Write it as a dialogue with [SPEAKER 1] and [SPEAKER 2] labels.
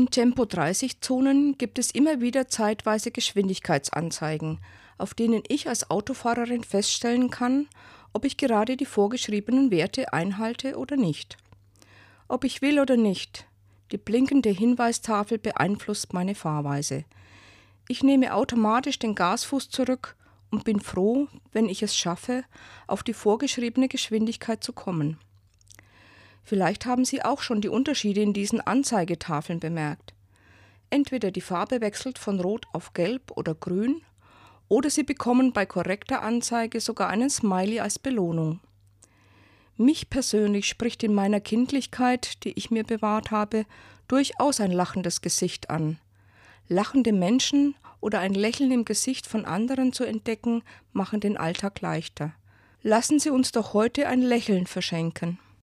[SPEAKER 1] In Tempo-30-Zonen gibt es immer wieder zeitweise Geschwindigkeitsanzeigen, auf denen ich als Autofahrerin feststellen kann, ob ich gerade die vorgeschriebenen Werte einhalte oder nicht. Ob ich will oder nicht, die blinkende Hinweistafel beeinflusst meine Fahrweise. Ich nehme automatisch den Gasfuß zurück und bin froh, wenn ich es schaffe, auf die vorgeschriebene Geschwindigkeit zu kommen. Vielleicht haben Sie auch schon die Unterschiede in diesen Anzeigetafeln bemerkt. Entweder die Farbe wechselt von Rot auf Gelb oder Grün, oder Sie bekommen bei korrekter Anzeige sogar einen Smiley als Belohnung. Mich persönlich spricht in meiner Kindlichkeit, die ich mir bewahrt habe, durchaus ein lachendes Gesicht an. Lachende Menschen oder ein Lächeln im Gesicht von anderen zu entdecken, machen den Alltag leichter. Lassen Sie uns doch heute ein Lächeln verschenken.